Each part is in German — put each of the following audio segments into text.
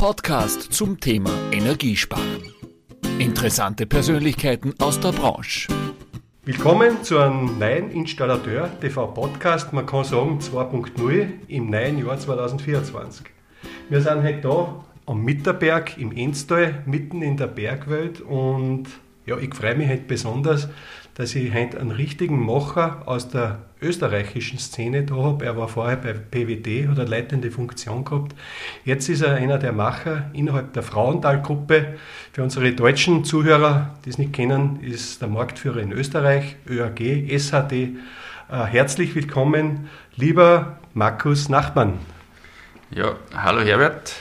Podcast zum Thema Energiesparen. Interessante Persönlichkeiten aus der Branche. Willkommen zu einem neuen Installateur TV Podcast, man kann sagen 2.0 im neuen Jahr 2024. Wir sind heute da am Mitterberg im Enstal, mitten in der Bergwelt und ja, ich freue mich heute besonders, dass ich heute einen richtigen Macher aus der österreichischen Szene da habe. Er war vorher bei PWD, hat eine leitende Funktion gehabt. Jetzt ist er einer der Macher innerhalb der Frauenthal-Gruppe. Für unsere deutschen Zuhörer, die es nicht kennen, ist der Marktführer in Österreich, ÖAG, SHD. Äh, herzlich willkommen, lieber Markus Nachmann. Ja, hallo Herbert.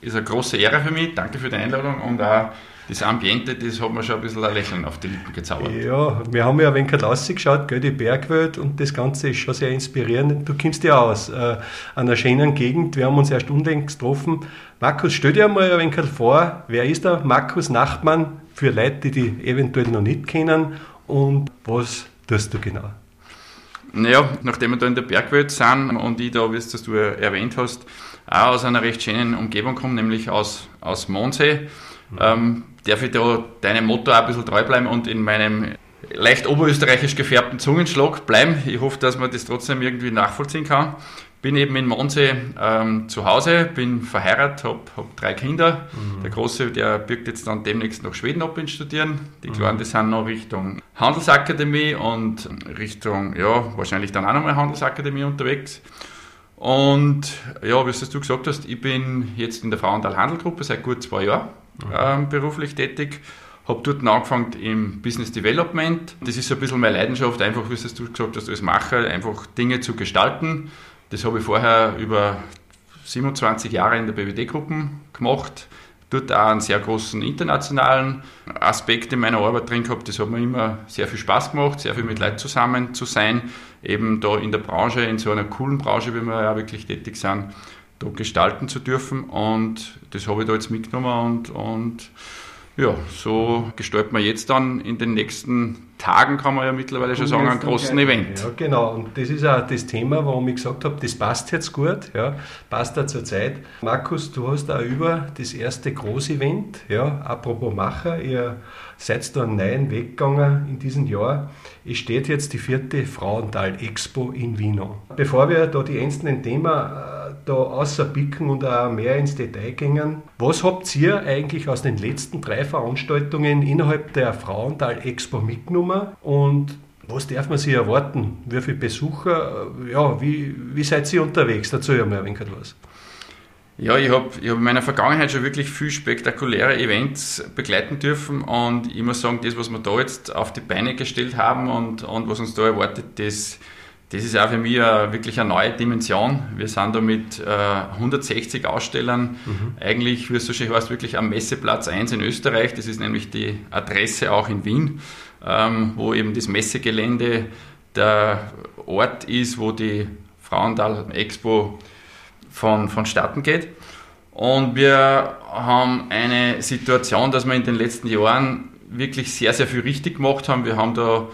Ist eine große Ehre für mich. Danke für die Einladung und auch das Ambiente, das hat mir schon ein bisschen ein Lächeln auf die Lippen gezaubert. Ja, wir haben ja ein wenig rausgeschaut, gell, die Bergwelt und das Ganze ist schon sehr inspirierend. Du kommst ja aus äh, einer schönen Gegend, wir haben uns erst unlängst getroffen. Markus, stell dir mal ein wenig vor, wer ist der Markus Nachtmann für Leute, die die eventuell noch nicht kennen und was tust du genau? Naja, nachdem wir da in der Bergwelt sind und ich da, wie es du erwähnt hast, auch aus einer recht schönen Umgebung komme, nämlich aus, aus Mondsee, mhm. ähm, darf ich da deinem Motto auch ein bisschen treu bleiben und in meinem leicht oberösterreichisch gefärbten Zungenschlag bleiben. Ich hoffe, dass man das trotzdem irgendwie nachvollziehen kann. Bin eben in Mondsee ähm, zu Hause, bin verheiratet, habe hab drei Kinder. Mhm. Der Große, der birgt jetzt dann demnächst nach Schweden ab in Studieren. Die Kleinen, mhm. die sind noch Richtung Handelsakademie und Richtung, ja, wahrscheinlich dann auch nochmal Handelsakademie unterwegs. Und ja, wie du gesagt hast, ich bin jetzt in der Frauenthal Handelgruppe seit gut zwei Jahren ähm, beruflich tätig. Habe dort angefangen im Business Development. Das ist so ein bisschen meine Leidenschaft, einfach, wie du gesagt hast, als Macher, einfach Dinge zu gestalten. Das habe ich vorher über 27 Jahre in der BWD-Gruppe gemacht. Dort auch einen sehr großen internationalen Aspekt in meiner Arbeit drin gehabt. Das hat mir immer sehr viel Spaß gemacht, sehr viel mit Leuten zusammen zu sein. Eben da in der Branche, in so einer coolen Branche, wie wir ja wirklich tätig sind da gestalten zu dürfen. Und das habe ich da jetzt mitgenommen und, und ja, so gestalten wir jetzt dann in den nächsten Tagen, kann man ja mittlerweile schon sagen, einen großen Event. Ja, genau. Und das ist auch das Thema, warum ich gesagt habe, das passt jetzt gut, ja, passt da zur Zeit. Markus, du hast auch über das erste Großevent, ja, apropos Macher, ihr seid da einen neuen Weg gegangen in diesem Jahr. Es steht jetzt die vierte Frauenthal Expo in Wien Bevor wir da die einzelnen Themen äh, da außerpicken und auch mehr ins Detail gehen, was habt ihr eigentlich aus den letzten drei Veranstaltungen innerhalb der Frauenthal Expo mitgenommen und was darf man sich erwarten? Wie viele Besucher? Ja, wie, wie seid ihr unterwegs? Dazu ja mal ein wenig was. Ja, ich habe ich hab in meiner Vergangenheit schon wirklich viel spektakuläre Events begleiten dürfen und ich muss sagen, das, was wir da jetzt auf die Beine gestellt haben und, und was uns da erwartet, das, das ist auch für mich wirklich eine neue Dimension. Wir sind da mit äh, 160 Ausstellern mhm. eigentlich, wie es so schön heißt, wirklich am Messeplatz 1 in Österreich. Das ist nämlich die Adresse auch in Wien, ähm, wo eben das Messegelände der Ort ist, wo die Frauenthal Expo von, vonstatten geht. Und wir haben eine Situation, dass wir in den letzten Jahren wirklich sehr, sehr viel richtig gemacht haben. Wir haben da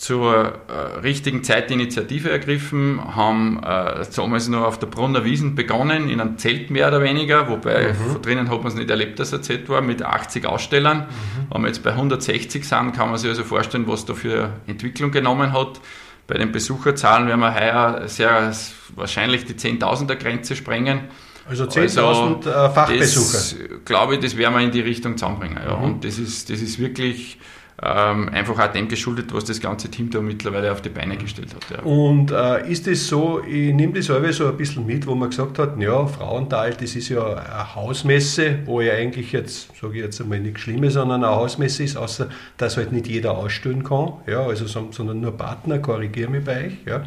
zur äh, richtigen Zeit die Initiative ergriffen, haben äh, damals noch auf der Brunner Wiesen begonnen, in einem Zelt mehr oder weniger, wobei mhm. von drinnen hat man es nicht erlebt, dass er Zelt war, mit 80 Ausstellern. Mhm. Wenn wir jetzt bei 160 sind, kann man sich also vorstellen, was da für Entwicklung genommen hat. Bei den Besucherzahlen werden wir heuer sehr wahrscheinlich die 10.000er Grenze sprengen. Also 10.000 also, äh, Fachbesucher. Das, glaube ich, das werden wir in die Richtung zusammenbringen. Ja. Mhm. Und das ist, das ist wirklich ähm, einfach auch dem geschuldet, was das ganze Team da mittlerweile auf die Beine gestellt hat. Ja. Und äh, ist es so, ich nehme das selber so ein bisschen mit, wo man gesagt hat, ja, Frauenthal, das ist ja eine Hausmesse, wo ja eigentlich jetzt, sage ich jetzt einmal nichts Schlimmes, sondern eine Hausmesse ist, außer dass halt nicht jeder ausstellen kann, ja, also, sondern nur Partner, korrigiere mich bei euch, ja,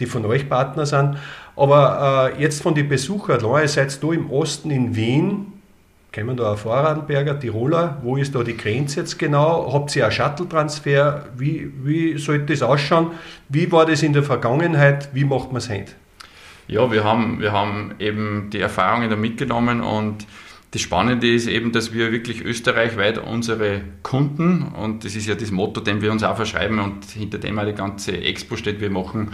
die von euch Partner sind. Aber äh, jetzt von den Besuchern, ihr seid da im Osten in Wien, Kommen da Vorarlberger, Tiroler? Wo ist da die Grenze jetzt genau? Habt ihr einen Shuttle-Transfer? Wie, wie sollte das ausschauen? Wie war das in der Vergangenheit? Wie macht man es heute? Ja, wir haben, wir haben eben die Erfahrungen da mitgenommen und das Spannende ist eben, dass wir wirklich österreichweit unsere Kunden, und das ist ja das Motto, den wir uns auch verschreiben und hinter dem auch die ganze Expo steht, wir machen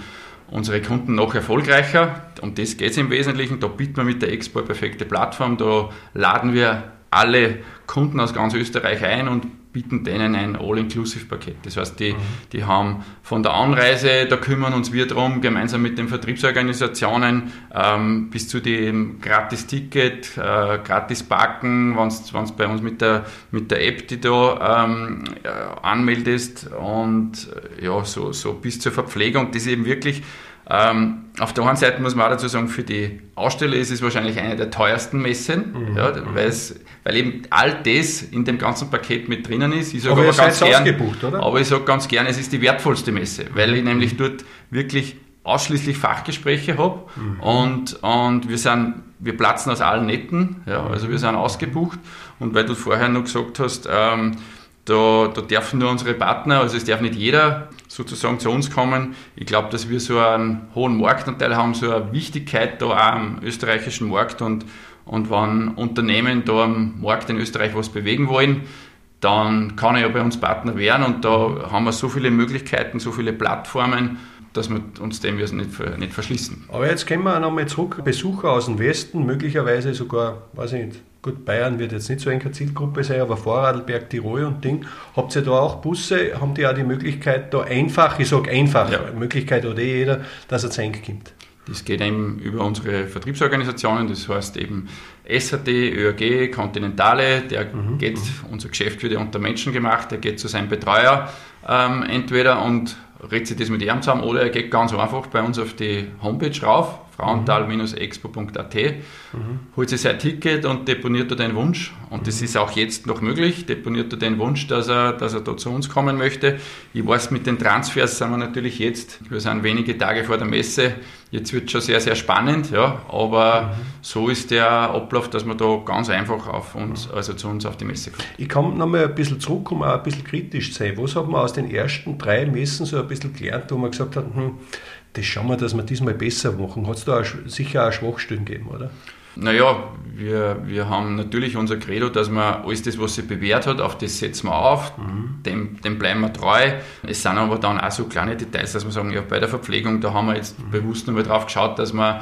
unsere Kunden noch erfolgreicher. Um das geht es im Wesentlichen. Da bieten wir mit der Expo perfekte Plattform. Da laden wir alle Kunden aus ganz Österreich ein und bieten denen ein All-Inclusive-Paket. Das heißt, die, mhm. die haben von der Anreise, da kümmern uns wir darum, gemeinsam mit den Vertriebsorganisationen, ähm, bis zu dem Gratis-Ticket, äh, Gratis-Parken, wenn du bei uns mit der, mit der App, die du ähm, äh, anmeldest und äh, ja, so, so bis zur Verpflegung. Das ist eben wirklich ähm, auf der einen Seite muss man auch dazu sagen, für die Aussteller ist es wahrscheinlich eine der teuersten Messen, mhm. ja, weil eben all das in dem ganzen Paket mit drinnen ist. Ich aber, aber ganz gern? Aber ich sage ganz gerne, es ist die wertvollste Messe, weil ich nämlich dort wirklich ausschließlich Fachgespräche habe mhm. und, und wir, sind, wir platzen aus allen Netten, ja, also wir sind ausgebucht und weil du vorher noch gesagt hast, ähm, da, da dürfen nur unsere Partner, also es darf nicht jeder sozusagen zu uns kommen. Ich glaube, dass wir so einen hohen Marktanteil haben, so eine Wichtigkeit da auch am österreichischen Markt und, und wenn Unternehmen da am Markt in Österreich was bewegen wollen, dann kann er ja bei uns Partner werden und da haben wir so viele Möglichkeiten, so viele Plattformen, dass wir uns dem nicht, nicht verschließen. Aber jetzt kommen wir nochmal zurück. Besucher aus dem Westen, möglicherweise sogar, weiß ich nicht, Gut, Bayern wird jetzt nicht so eine Zielgruppe sein, aber Vorarlberg, Tirol und Ding. Habt ihr da auch Busse? Haben die auch die Möglichkeit, da einfach, ich sage einfach, ja. Möglichkeit oder eh jeder, dass er zu kommt? Das geht eben über unsere Vertriebsorganisationen, das heißt eben SAT, ÖAG, Continentale, der mhm. geht, unser Geschäft wird ja unter Menschen gemacht, der geht zu seinem Betreuer ähm, entweder und redet sich das mit ihm zusammen oder er geht ganz einfach bei uns auf die Homepage rauf, frauental-expo.at, mhm. holt sich sein Ticket und deponiert da den Wunsch. Und das ist auch jetzt noch möglich, deponiert er den Wunsch, dass er, dass er da zu uns kommen möchte. Ich weiß, mit den Transfers sind wir natürlich jetzt, wir sind wenige Tage vor der Messe, jetzt wird es schon sehr, sehr spannend, ja, aber mhm. so ist der Ablauf, dass man da ganz einfach auf uns, also zu uns auf die Messe kommt. Ich komme nochmal ein bisschen zurück, um auch ein bisschen kritisch zu sein. Was hat man aus den ersten drei Messen so ein bisschen gelernt, wo man gesagt hat, hm, das schauen wir, dass wir diesmal besser machen. Hat es da auch, sicher auch Schwachstellen gegeben, oder? Naja, wir, wir haben natürlich unser Credo, dass man alles das, was sich bewährt hat, auf das setzen wir auf, mhm. dem, dem bleiben wir treu. Es sind aber dann auch so kleine Details, dass wir sagen, ja, bei der Verpflegung, da haben wir jetzt mhm. bewusst nochmal drauf geschaut, dass man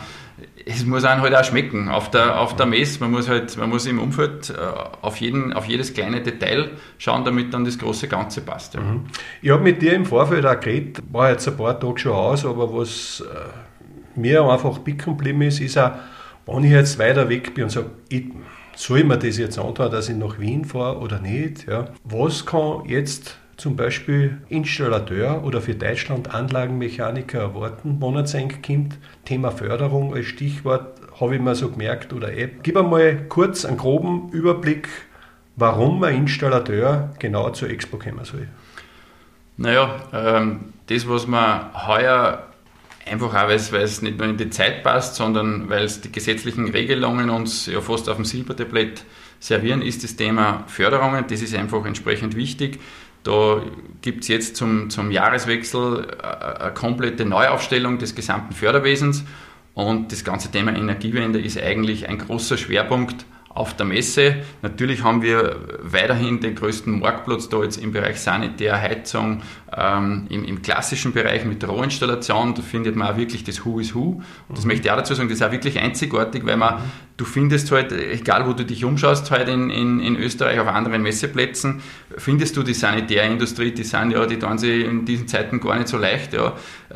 es muss einem halt auch schmecken auf der, auf der Messe. Man muss halt, man muss im Umfeld äh, auf, jeden, auf jedes kleine Detail schauen, damit dann das große Ganze passt. Ja. Mhm. Ich habe mit dir im Vorfeld auch geredet, war jetzt ein paar Tage schon aus, aber was äh, mir einfach picken geblieben ist, ist auch, wenn ich jetzt weiter weg bin und sage, soll ich mir das jetzt antun, dass ich nach Wien fahre oder nicht? Ja? Was kann jetzt zum Beispiel Installateur oder für Deutschland Anlagenmechaniker erwarten, er kommt. Thema Förderung als Stichwort habe ich mir so gemerkt oder App. Gib einmal kurz einen groben Überblick, warum ein Installateur genau zur Expo kommen soll. Naja, ähm, das, was man heuer einfach auch, weil es nicht nur in die Zeit passt, sondern weil es die gesetzlichen Regelungen uns ja fast auf dem Silbertablett servieren, ist das Thema Förderungen. Das ist einfach entsprechend wichtig. Da gibt es jetzt zum, zum Jahreswechsel äh, eine komplette Neuaufstellung des gesamten Förderwesens und das ganze Thema Energiewende ist eigentlich ein großer Schwerpunkt auf der Messe. Natürlich haben wir weiterhin den größten Marktplatz da jetzt im Bereich Sanitär, Heizung, ähm, im, im, klassischen Bereich mit Rohinstallation. Da findet man auch wirklich das Who is Who. Und das mhm. möchte ich auch dazu sagen, das ist auch wirklich einzigartig, weil man, du findest halt, egal wo du dich umschaust, halt in, in, in Österreich auf anderen Messeplätzen, findest du die Sanitärindustrie, die sind ja, die tun sie in diesen Zeiten gar nicht so leicht, ja.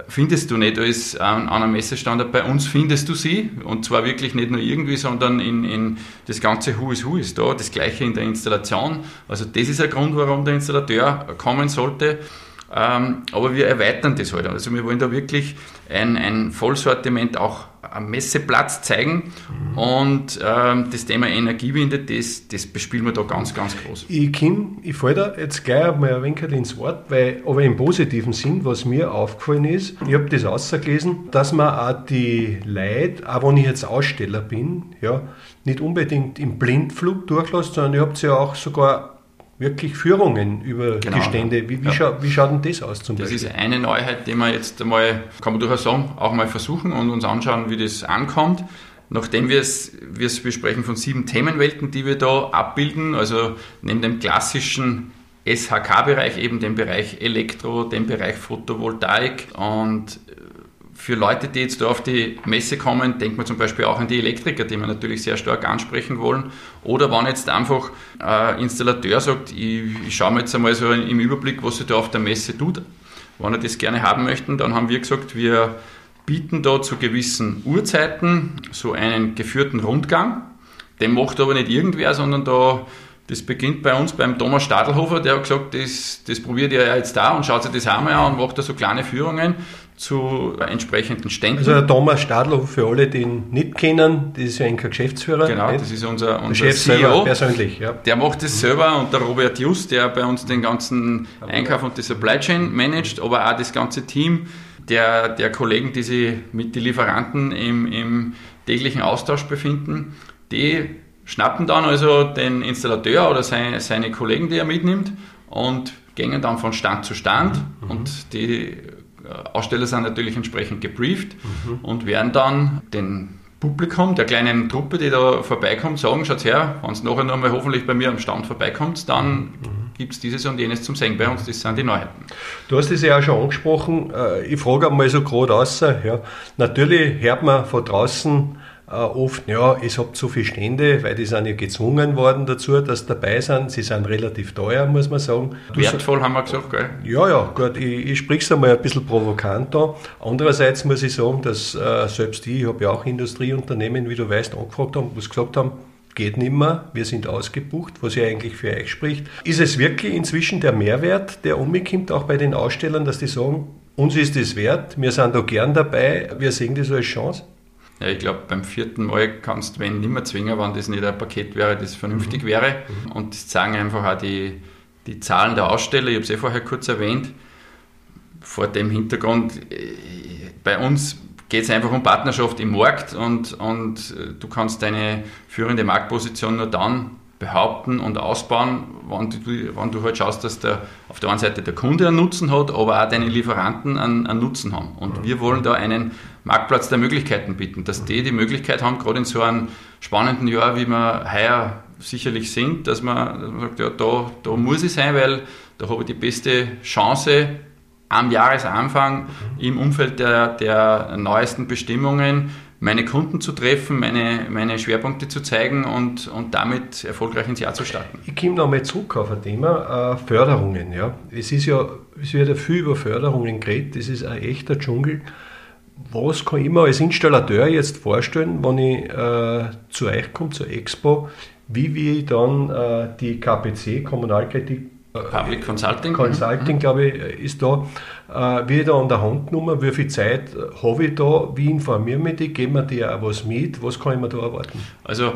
Findest du nicht als an, an einem Messestandard. Bei uns findest du sie und zwar wirklich nicht nur irgendwie, sondern in, in das ganze ganze Who is Who ist da, das gleiche in der Installation. Also das ist ein Grund, warum der Installateur kommen sollte. Ähm, aber wir erweitern das halt. Also wir wollen da wirklich ein, ein Vollsortiment auch am Messeplatz zeigen mhm. und ähm, das Thema Energiewende, das, das bespielen wir da ganz, ganz groß. Ich, komm, ich falle da jetzt gleich mal ein wenig ins Wort, weil, aber im positiven Sinn, was mir aufgefallen ist, ich habe das ausgelesen, dass man auch die Leute, auch wenn ich jetzt Aussteller bin, ja, nicht unbedingt im Blindflug durchlässt, sondern ihr habt ja auch sogar wirklich Führungen über genau. die Stände. Wie, wie, ja. scha wie, schaut denn das aus zum das Beispiel? Das ist eine Neuheit, die wir jetzt einmal, kann man durchaus sagen, auch mal versuchen und uns anschauen, wie das ankommt. Nachdem wir es, wir es besprechen von sieben Themenwelten, die wir da abbilden, also neben dem klassischen SHK-Bereich eben den Bereich Elektro, den Bereich Photovoltaik und für Leute, die jetzt da auf die Messe kommen, denkt man zum Beispiel auch an die Elektriker, die wir natürlich sehr stark ansprechen wollen. Oder wenn jetzt einfach ein Installateur sagt, ich, ich schaue mir jetzt einmal so im Überblick, was sich da auf der Messe tut. Wenn er das gerne haben möchten, dann haben wir gesagt, wir bieten da zu gewissen Uhrzeiten so einen geführten Rundgang. Den macht aber nicht irgendwer, sondern da das beginnt bei uns beim Thomas Stadelhofer, der hat gesagt, das, das probiert er jetzt da und schaut sich das einmal an und macht da so kleine Führungen zu entsprechenden Ständen. Also der Thomas Stadler, für alle, die ihn nicht kennen, das ist ja ein Geschäftsführer. Genau, nicht? das ist unser, unser Chef CEO. persönlich, ja. Der macht das selber und der Robert Just, der bei uns den ganzen Einkauf und die Supply Chain managt, aber auch das ganze Team der, der Kollegen, die sich mit den Lieferanten im, im täglichen Austausch befinden, die schnappen dann also den Installateur oder seine, seine Kollegen, die er mitnimmt und gehen dann von Stand zu Stand mhm. und die Aussteller sind natürlich entsprechend gebrieft mhm. und werden dann den Publikum, der kleinen Truppe, die da vorbeikommt, sagen, schaut her, wenn es nachher nochmal hoffentlich bei mir am Stand vorbeikommt, dann mhm. gibt es dieses und jenes zum Singen bei uns, das sind die Neuheiten. Du hast es ja auch schon angesprochen, äh, ich frage einmal so gerade aus, ja, natürlich hört man von draußen, äh, oft, ja, ich habe zu viele Stände, weil die sind ja gezwungen worden dazu, dass sie dabei sind. Sie sind relativ teuer, muss man sagen. Du Wertvoll haben wir gesagt, gell? Ja, ja, gut, ich, ich spreche es einmal ein bisschen provokant an. Andererseits muss ich sagen, dass äh, selbst ich, ich habe ja auch Industrieunternehmen, wie du weißt, angefragt haben, was gesagt haben, geht nicht mehr, wir sind ausgebucht, was ja eigentlich für euch spricht. Ist es wirklich inzwischen der Mehrwert, der umkommt, auch bei den Ausstellern, dass die sagen, uns ist es wert, wir sind da gern dabei, wir sehen das als Chance? Ja, ich glaube, beim vierten Mal kannst du wenn nicht mehr zwingen, wenn das nicht ein Paket wäre, das vernünftig mhm. wäre. Mhm. Und das zeigen einfach auch die, die Zahlen der Aussteller. Ich habe es eh vorher kurz erwähnt. Vor dem Hintergrund, äh, bei uns geht es einfach um Partnerschaft im Markt und, und äh, du kannst deine führende Marktposition nur dann behaupten und ausbauen, wenn du, wenn du halt schaust, dass der, auf der einen Seite der Kunde einen Nutzen hat, aber auch deine Lieferanten einen, einen Nutzen haben. Und wir wollen da einen Marktplatz der Möglichkeiten bieten, dass die die Möglichkeit haben, gerade in so einem spannenden Jahr, wie wir heuer sicherlich sind, dass man, dass man sagt, ja, da, da muss ich sein, weil da habe ich die beste Chance, am Jahresanfang im Umfeld der, der neuesten Bestimmungen meine Kunden zu treffen, meine, meine Schwerpunkte zu zeigen und, und damit erfolgreich ins Jahr zu starten. Ich komme nochmal zurück auf ein Thema, äh, Förderungen. Ja. Es ist ja, es wird ja viel über Förderungen geredet, das ist ein echter Dschungel. Was kann ich mir als Installateur jetzt vorstellen, wenn ich äh, zu euch komme, zur Expo, wie wir dann äh, die KPC, Kommunalkredit Public Consulting. Consulting, mhm. glaube ich, ist da. Äh, wie da an der Hand genommen, wie viel Zeit habe ich da, wie informiere ich mich, geben wir dir auch was mit, was kann ich mir da erwarten? Also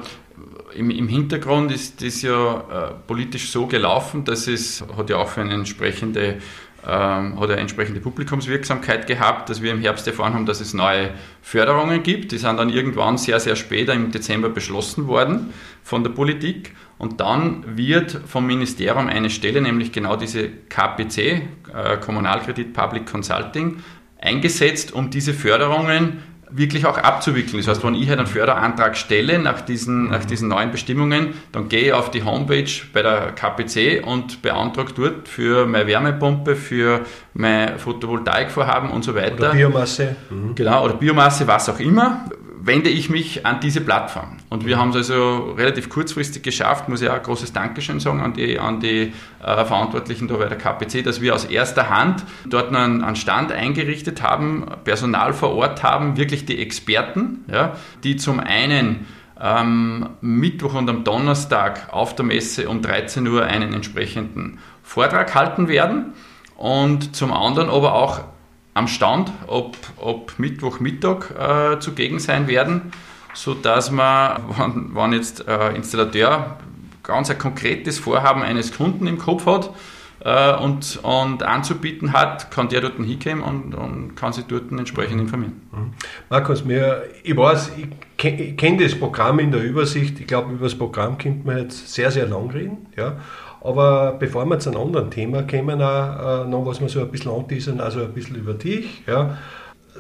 im, im Hintergrund ist das ja äh, politisch so gelaufen, dass es hat ja auch für eine entsprechende ähm, hat eine entsprechende Publikumswirksamkeit gehabt, dass wir im Herbst erfahren haben, dass es neue Förderungen gibt. Die sind dann irgendwann sehr, sehr später im Dezember beschlossen worden von der Politik. Und dann wird vom Ministerium eine Stelle, nämlich genau diese KPC, äh, Kommunalkredit Public Consulting, eingesetzt, um diese Förderungen wirklich auch abzuwickeln. Das heißt, wenn ich halt einen Förderantrag stelle nach diesen, nach diesen neuen Bestimmungen, dann gehe ich auf die Homepage bei der KPC und beantrage dort für meine Wärmepumpe, für mein Photovoltaikvorhaben und so weiter. Oder Biomasse. Mhm. Genau, oder Biomasse, was auch immer wende ich mich an diese Plattform. Und wir haben es also relativ kurzfristig geschafft, muss ich auch ein großes Dankeschön sagen an die, an die äh, Verantwortlichen da bei der KPC, dass wir aus erster Hand dort einen, einen Stand eingerichtet haben, Personal vor Ort haben, wirklich die Experten, ja, die zum einen am Mittwoch und am Donnerstag auf der Messe um 13 Uhr einen entsprechenden Vortrag halten werden und zum anderen aber auch am Stand ob, ob Mittwochmittag äh, zugegen sein werden, sodass man, wenn, wenn jetzt äh, Installateur ganz ein konkretes Vorhaben eines Kunden im Kopf hat äh, und, und anzubieten hat, kann der dort hinkommen und, und kann sich dort entsprechend informieren. Mhm. Markus, mir, ich weiß, ich kenne kenn das Programm in der Übersicht. Ich glaube, über das Programm könnte man jetzt sehr, sehr lang reden. Ja. Aber bevor wir zu einem anderen Thema kommen, auch, äh, noch was wir so ein bisschen anteasern, also ein bisschen über dich. Ja,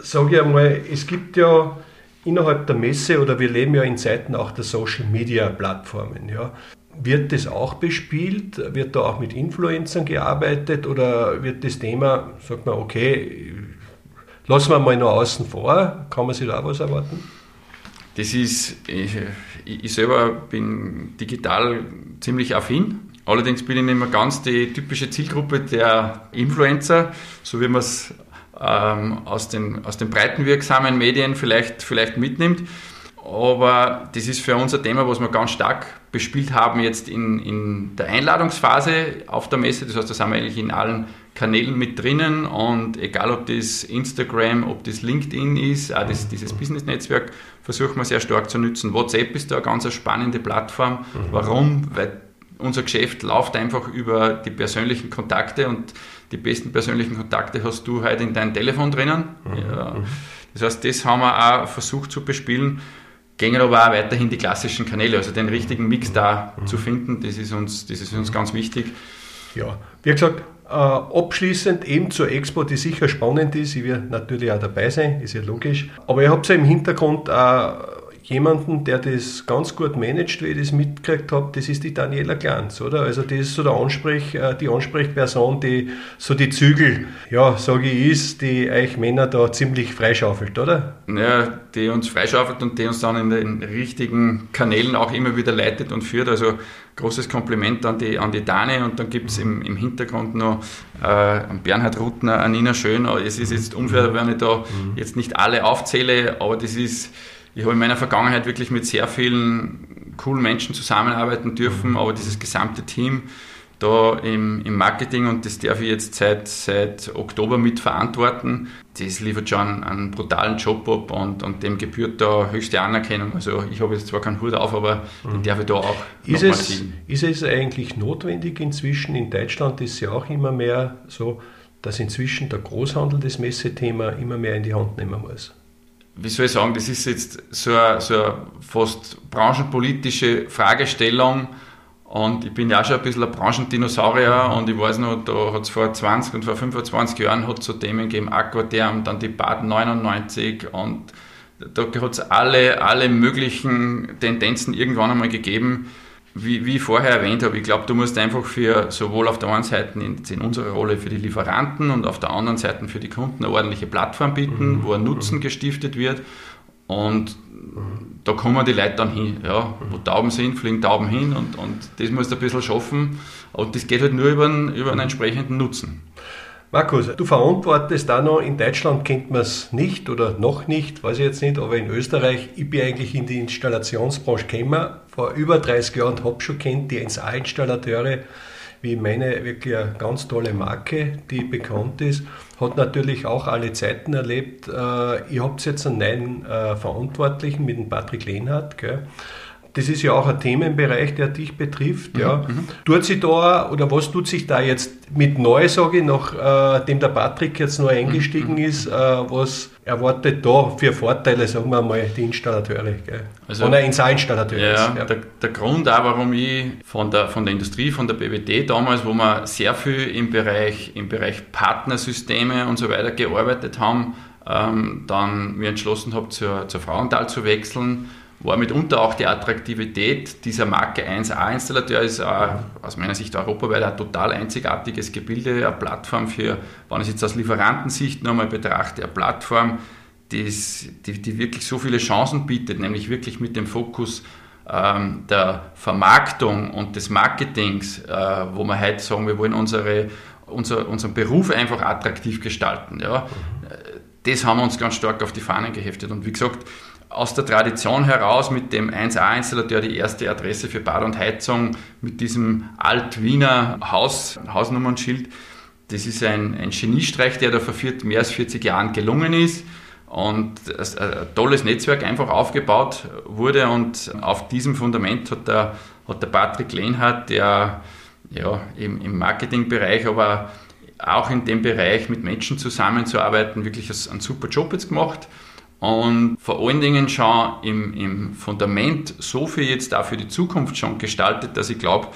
sage ich einmal, es gibt ja innerhalb der Messe oder wir leben ja in Zeiten auch der Social Media Plattformen. Ja. Wird das auch bespielt? Wird da auch mit Influencern gearbeitet oder wird das Thema, sagt man, okay, Lassen wir mal noch außen vor, kann man sich da auch was erwarten? Das ist, ich, ich selber bin digital ziemlich affin. Allerdings bin ich nicht mehr ganz die typische Zielgruppe der Influencer, so wie man es ähm, aus, den, aus den breitenwirksamen Medien vielleicht, vielleicht mitnimmt. Aber das ist für uns ein Thema, was wir ganz stark bespielt haben jetzt in, in der Einladungsphase auf der Messe. Das heißt, da sind wir eigentlich in allen Kanälen mit drinnen und egal ob das Instagram, ob das LinkedIn ist, auch das, dieses Business-Netzwerk versuchen wir sehr stark zu nutzen. WhatsApp ist da eine ganz spannende Plattform. Warum? Weil unser Geschäft läuft einfach über die persönlichen Kontakte und die besten persönlichen Kontakte hast du heute in deinem Telefon drinnen. Ja. Das heißt, das haben wir auch versucht zu bespielen gehen aber auch weiterhin die klassischen Kanäle, also den richtigen Mix da mhm. zu finden, das ist uns, das ist uns ganz wichtig. Ja, wie gesagt, äh, abschließend eben zur Expo, die sicher spannend ist, ich werde natürlich auch dabei sein, ist ja logisch, aber ihr habt ja im Hintergrund auch jemanden, der das ganz gut managt, wie ich das mitgekriegt habe, das ist die Daniela Glanz, oder? Also das ist so der Ansprech, äh, die Ansprechperson, die so die Zügel, ja, sage ich, ist, die euch Männer da ziemlich freischaufelt, oder? Ja, die uns freischaufelt und die uns dann in den richtigen Kanälen auch immer wieder leitet und führt. Also großes Kompliment an die, an die Dani und dann gibt es im, im Hintergrund noch äh, Bernhard Ruttner, Anina Schön. Es ist jetzt unfair, wenn ich da mhm. jetzt nicht alle aufzähle, aber das ist ich habe in meiner Vergangenheit wirklich mit sehr vielen coolen Menschen zusammenarbeiten dürfen, mhm. aber dieses gesamte Team da im, im Marketing und das darf ich jetzt seit, seit Oktober mit verantworten. Das liefert schon einen brutalen Job ab und, und dem gebührt da höchste Anerkennung. Also ich habe jetzt zwar keinen Hut auf, aber mhm. den darf ich da auch ist es, ziehen. Ist es eigentlich notwendig inzwischen? In Deutschland ist es ja auch immer mehr so, dass inzwischen der Großhandel das Messethema immer mehr in die Hand nehmen muss wie soll ich sagen, das ist jetzt so eine, so eine fast branchenpolitische Fragestellung. Und ich bin ja auch schon ein bisschen ein Branchendinosaurier und ich weiß noch, da hat es vor 20 und vor 25 Jahren hat so Themen gegeben, Aquaterm, dann die Bad 99 und da hat es alle, alle möglichen Tendenzen irgendwann einmal gegeben wie, wie ich vorher erwähnt habe, ich glaube, du musst einfach für sowohl auf der einen Seite in, in, unserer Rolle für die Lieferanten und auf der anderen Seite für die Kunden eine ordentliche Plattform bieten, mhm. wo ein Nutzen gestiftet wird. Und mhm. da kommen die Leute dann hin. Ja, wo Tauben sind, fliegen Tauben hin und, und das musst du ein bisschen schaffen. Und das geht halt nur über einen, über einen entsprechenden Nutzen. Markus, du verantwortest da noch, in Deutschland kennt man es nicht oder noch nicht, weiß ich jetzt nicht, aber in Österreich, ich bin eigentlich in die Installationsbranche gekommen, vor über 30 Jahren habe schon kennt die 1A-Installateure, wie meine wirklich eine ganz tolle Marke, die bekannt ist, hat natürlich auch alle Zeiten erlebt. Äh, ihr habt jetzt einen neuen äh, Verantwortlichen mit dem Patrick Lehnhardt, gell? Das ist ja auch ein Themenbereich, der dich betrifft. Mhm. Ja. Mhm. Tut sich da oder was tut sich da jetzt mit neu, sage ich, nachdem äh, der Patrick jetzt neu eingestiegen mhm. ist, äh, was erwartet da für Vorteile, sagen wir mal, die Installateure? Gell? Also, Oder Installateure. Ja, ja. Der, der, Grund auch, warum ich von der, von der Industrie, von der BWT damals, wo wir sehr viel im Bereich, im Bereich Partnersysteme und so weiter gearbeitet haben, ähm, dann mir entschlossen habe, zur, zur Frauenthal zu wechseln war mitunter auch die Attraktivität dieser Marke 1A-Installateur ist auch aus meiner Sicht europaweit ein total einzigartiges Gebilde, eine Plattform für, wenn ich es jetzt aus Lieferantensicht nochmal betrachte, eine Plattform, die, die, die, wirklich so viele Chancen bietet, nämlich wirklich mit dem Fokus ähm, der Vermarktung und des Marketings, äh, wo wir heute sagen, wir wollen unsere, unser, unseren Beruf einfach attraktiv gestalten. Ja. Das haben wir uns ganz stark auf die Fahnen geheftet und wie gesagt, aus der Tradition heraus mit dem 1A-Installateur die erste Adresse für Bad und Heizung mit diesem Alt-Wiener Haus, Hausnummernschild. Das ist ein, ein Geniestreich, der da vor vier, mehr als 40 Jahren gelungen ist und ein tolles Netzwerk einfach aufgebaut wurde und auf diesem Fundament hat der, hat der Patrick Lehnhardt, der ja, im, im Marketingbereich, aber auch in dem Bereich mit Menschen zusammenzuarbeiten, wirklich einen super Job jetzt gemacht und vor allen Dingen schon im, im Fundament so viel jetzt auch für die Zukunft schon gestaltet, dass ich glaube,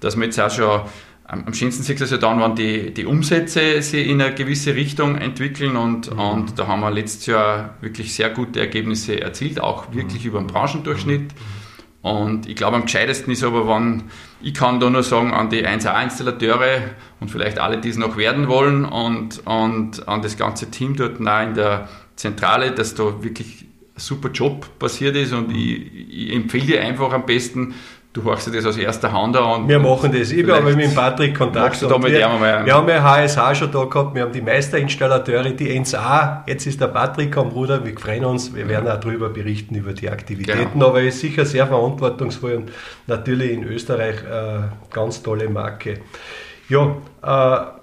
dass wir jetzt auch schon am schönsten sieht es ja dann, wenn die, die Umsätze sich in eine gewisse Richtung entwickeln und, mhm. und da haben wir letztes Jahr wirklich sehr gute Ergebnisse erzielt, auch wirklich mhm. über den Branchendurchschnitt. Und ich glaube, am gescheitesten ist aber, wenn, ich kann da nur sagen, an die 1A-Installateure und vielleicht alle, die es noch werden wollen und, und an das ganze Team dort nah in der Zentrale, dass da wirklich ein super Job passiert ist und ich, ich empfehle dir einfach am besten, du hörst dir das aus erster Hand an. Wir machen das. Ich habe mit Patrick Kontakt. Da mit wir, mal wir haben ja HSH schon da gehabt, wir haben die Meisterinstallateure, die 1A. Jetzt ist der Patrick am Ruder, wir freuen uns, wir werden auch darüber berichten, über die Aktivitäten. Genau. Aber er ist sicher sehr verantwortungsvoll und natürlich in Österreich äh, ganz tolle Marke. Ja, äh,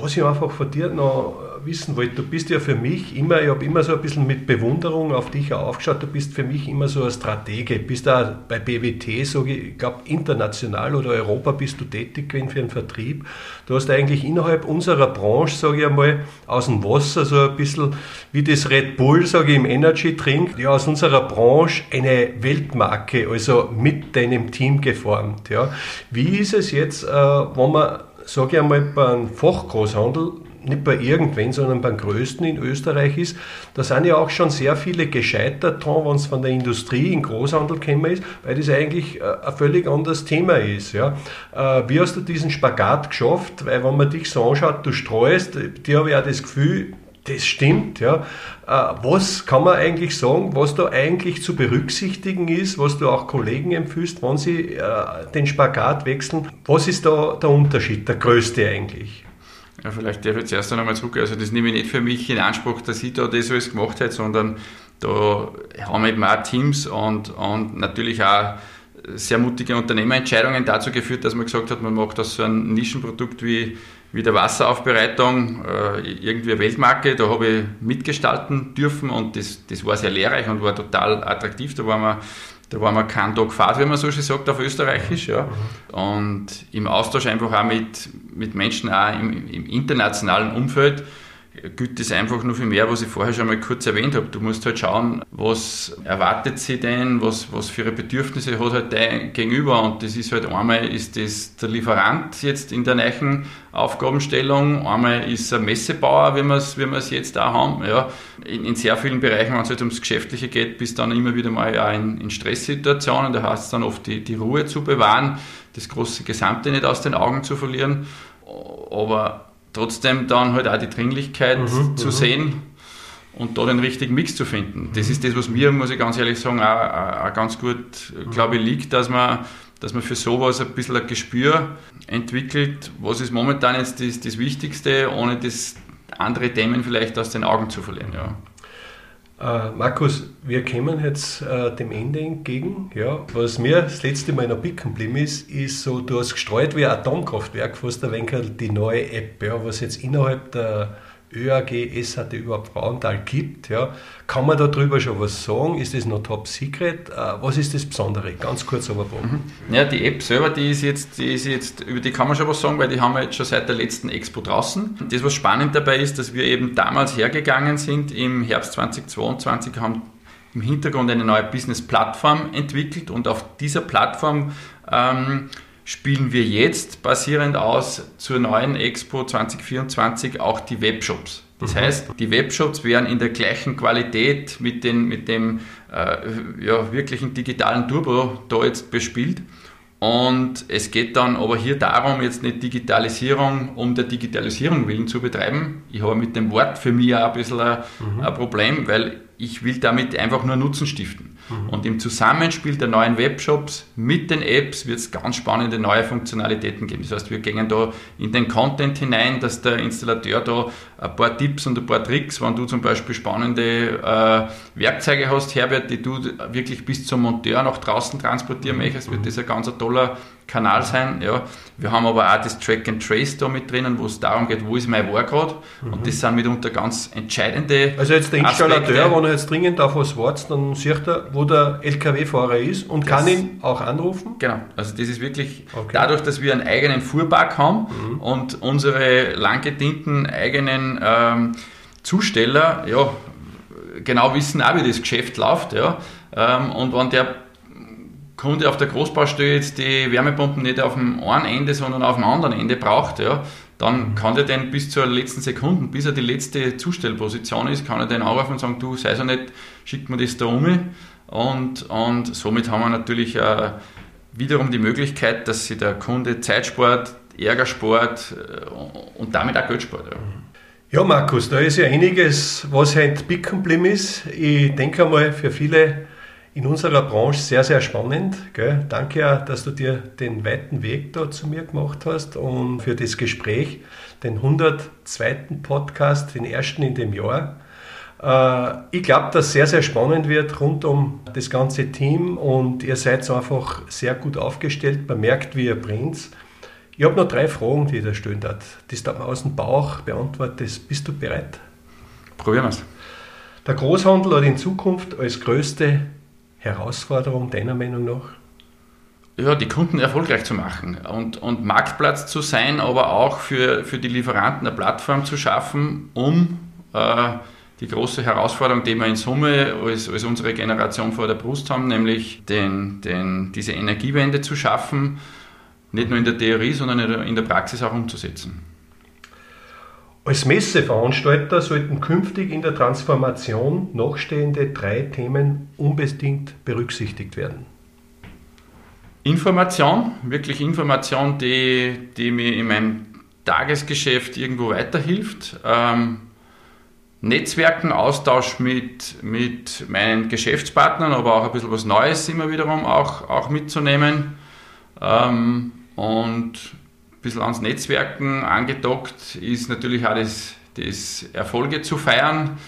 was ich einfach von dir noch wissen wollte, du bist ja für mich immer, ich habe immer so ein bisschen mit Bewunderung auf dich aufgeschaut, du bist für mich immer so ein Stratege, bist da bei BWT, so, ich glaube international oder Europa bist du tätig gewesen für den Vertrieb. Du hast eigentlich innerhalb unserer Branche, sage ich einmal, aus dem Wasser so ein bisschen wie das Red Bull, sage ich, im Energy Drink, ja, aus unserer Branche eine Weltmarke, also mit deinem Team geformt. Ja. Wie ist es jetzt, äh, wenn man sage ich einmal, beim Fachgroßhandel, nicht bei irgendwen, sondern beim größten in Österreich ist, da sind ja auch schon sehr viele gescheitert dran, wenn es von der Industrie in Großhandel gekommen ist, weil das eigentlich äh, ein völlig anderes Thema ist. Ja. Äh, wie hast du diesen Spagat geschafft? Weil wenn man dich so anschaut, du streust, dir habe ich auch das Gefühl, das stimmt, ja. Äh, was kann man eigentlich sagen, was da eigentlich zu berücksichtigen ist, was du auch Kollegen empfiehlst, wenn sie äh, den Spagat wechseln? Was ist da der Unterschied, der größte eigentlich? Ja, vielleicht darf ich jetzt erst einmal zurück. Also, das nehme ich nicht für mich in Anspruch, dass ich da das alles gemacht hätte, sondern da haben wir eben auch Teams und, und natürlich auch sehr mutige Unternehmerentscheidungen dazu geführt, dass man gesagt hat, man macht das so ein Nischenprodukt wie wie der Wasseraufbereitung äh, irgendwie eine Weltmarke. Da habe ich mitgestalten dürfen und das, das war sehr lehrreich und war total attraktiv. Da waren wir, da waren wir keinen Tag Fahrt, wie man so schön sagt auf Österreichisch. Ja. Und im Austausch einfach auch mit, mit Menschen auch im, im internationalen Umfeld gilt das einfach nur für mehr, was ich vorher schon mal kurz erwähnt habe. Du musst halt schauen, was erwartet sie denn, was, was für ihre Bedürfnisse hat halt dein Gegenüber und das ist halt einmal ist das der Lieferant jetzt in der neuen Aufgabenstellung, einmal ist er Messebauer, wie wir es wie jetzt da haben. Ja, in, in, sehr vielen Bereichen, wenn es halt ums Geschäftliche geht, bist dann immer wieder mal auch in, in Stresssituationen, da heißt es dann oft die, die Ruhe zu bewahren, das große Gesamte nicht aus den Augen zu verlieren, aber trotzdem dann halt auch die Dringlichkeit mhm, zu mhm. sehen und da den richtigen Mix zu finden. Das ist das, was mir, muss ich ganz ehrlich sagen, auch, auch ganz gut, glaube ich, liegt, dass man, dass man für sowas ein bisschen ein Gespür entwickelt, was ist momentan jetzt das, das Wichtigste, ohne das andere Themen vielleicht aus den Augen zu verlieren. Ja. Uh, Markus, wir kommen jetzt uh, dem Ende entgegen. Ja. Was mir das letzte Mal noch bicken geblieben ist, ist so, du hast gestreut wie ein Atomkraftwerk, fast der Wenkel, die neue App, ja, was jetzt innerhalb der ÖAG, SHT überhaupt Frauenthal gibt. Ja. Kann man darüber schon was sagen? Ist das noch top secret? Äh, was ist das Besondere? Ganz kurz aber mhm. Ja, die App selber, die ist, jetzt, die ist jetzt, über die kann man schon was sagen, weil die haben wir jetzt schon seit der letzten Expo draußen. Das, was spannend dabei ist, dass wir eben damals hergegangen sind, im Herbst 2022 haben im Hintergrund eine neue Business-Plattform entwickelt und auf dieser Plattform ähm, spielen wir jetzt basierend aus zur neuen Expo 2024 auch die Webshops. Das mhm. heißt, die Webshops werden in der gleichen Qualität mit, den, mit dem äh, ja, wirklichen digitalen Turbo da jetzt bespielt. Und es geht dann aber hier darum, jetzt nicht Digitalisierung um der Digitalisierung willen zu betreiben. Ich habe mit dem Wort für mich auch ein bisschen ein, mhm. ein Problem, weil ich will damit einfach nur Nutzen stiften. Mhm. Und im Zusammenspiel der neuen Webshops mit den Apps wird es ganz spannende neue Funktionalitäten geben. Das heißt, wir gehen da in den Content hinein, dass der Installateur da ein paar Tipps und ein paar Tricks, wenn du zum Beispiel spannende äh, Werkzeuge hast, Herbert, die du wirklich bis zum Monteur nach draußen transportieren mhm. möchtest, wird das ein ganz toller Kanal sein. Ja. Wir haben aber auch das Track and Trace da mit drinnen, wo es darum geht, wo ist mein War gerade. Mhm. Und das sind mitunter ganz entscheidende Also jetzt der Installateur, Aspekte. wenn er jetzt dringend auf was wartet, dann sieht er, wo der LKW-Fahrer ist und das kann ihn auch anrufen? Genau, also das ist wirklich okay. dadurch, dass wir einen eigenen Fuhrpark haben mhm. und unsere langgedienten eigenen ähm, Zusteller, ja, genau wissen auch, wie das Geschäft läuft. Ja. Ähm, und wenn der Kunde auf der Großbaustelle jetzt die Wärmepumpen nicht auf dem einen Ende, sondern auf dem anderen Ende braucht, ja, dann kann der den bis zur letzten Sekunde, bis er die letzte Zustellposition ist, kann er den anrufen und sagen, du sei so nicht, schickt mir das da um. Und, und somit haben wir natürlich äh, wiederum die Möglichkeit, dass sich der Kunde Zeit spart, Ärger spart äh, und damit auch Geld spart. Ja. Ja, Markus, da ist ja einiges, was picken geblieben ist. Ich denke einmal, für viele in unserer Branche sehr, sehr spannend. Gell? Danke, dass du dir den weiten Weg da zu mir gemacht hast und für das Gespräch, den 102. Podcast, den ersten in dem Jahr. Äh, ich glaube, dass sehr, sehr spannend wird rund um das ganze Team und ihr seid einfach sehr gut aufgestellt. Man merkt, wie ihr brennt. Ich habe noch drei Fragen, die ich da stellen darf. Das darf man aus dem Bauch beantworten. Bist du bereit? Probieren wir es. Der Großhandel hat in Zukunft als größte Herausforderung deiner Meinung nach? Ja, die Kunden erfolgreich zu machen und, und Marktplatz zu sein, aber auch für, für die Lieferanten eine Plattform zu schaffen, um äh, die große Herausforderung, die wir in Summe als, als unsere Generation vor der Brust haben, nämlich den, den, diese Energiewende zu schaffen nicht nur in der Theorie, sondern in der Praxis auch umzusetzen. Als Messeveranstalter sollten künftig in der Transformation nachstehende drei Themen unbedingt berücksichtigt werden. Information, wirklich Information, die, die mir in meinem Tagesgeschäft irgendwo weiterhilft. Ähm, Netzwerken, Austausch mit, mit meinen Geschäftspartnern, aber auch ein bisschen was Neues immer wiederum auch, auch mitzunehmen. Ähm, und bisschen ans Netzwerken angedockt ist natürlich auch das, das Erfolge zu feiern.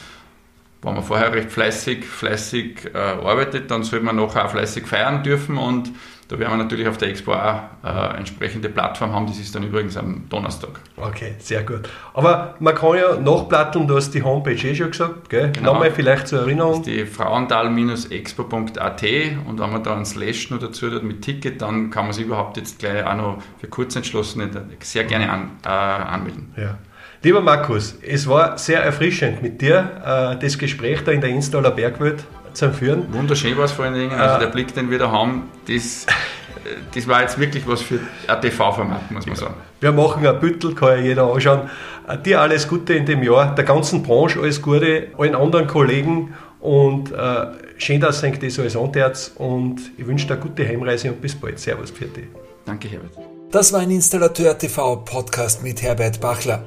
Wenn man vorher recht fleißig, fleißig äh, arbeitet, dann soll man nachher auch fleißig feiern dürfen und da werden wir natürlich auf der Expo auch äh, entsprechende Plattform haben. Das ist dann übrigens am Donnerstag. Okay, sehr gut. Aber man kann ja nachplatteln, du hast die Homepage eh schon gesagt, gell? Genau. Nochmal vielleicht zur Erinnerung. Das ist die frauental-expo.at und wenn man da ein Slash noch dazu hat mit Ticket, dann kann man sich überhaupt jetzt gleich auch noch für Kurzentschlossene sehr gerne an, äh, anmelden. Ja. Lieber Markus, es war sehr erfrischend mit dir, äh, das Gespräch da in der Installer Bergwelt zum Führen. Wunderschön war es vor allen Dingen. Also äh, der Blick, den wir da haben, das, das war jetzt wirklich was für ein TV-Format, muss man sagen. Wir machen ein Büttel, kann ja jeder anschauen. Äh, dir alles Gute in dem Jahr, der ganzen Branche alles Gute, allen anderen Kollegen und äh, schön, dass ihr das alles antört und ich wünsche dir eine gute Heimreise und bis bald. Servus, für dich. Danke, Herbert. Das war ein Installateur TV Podcast mit Herbert Bachler.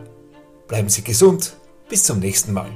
Bleiben Sie gesund. Bis zum nächsten Mal.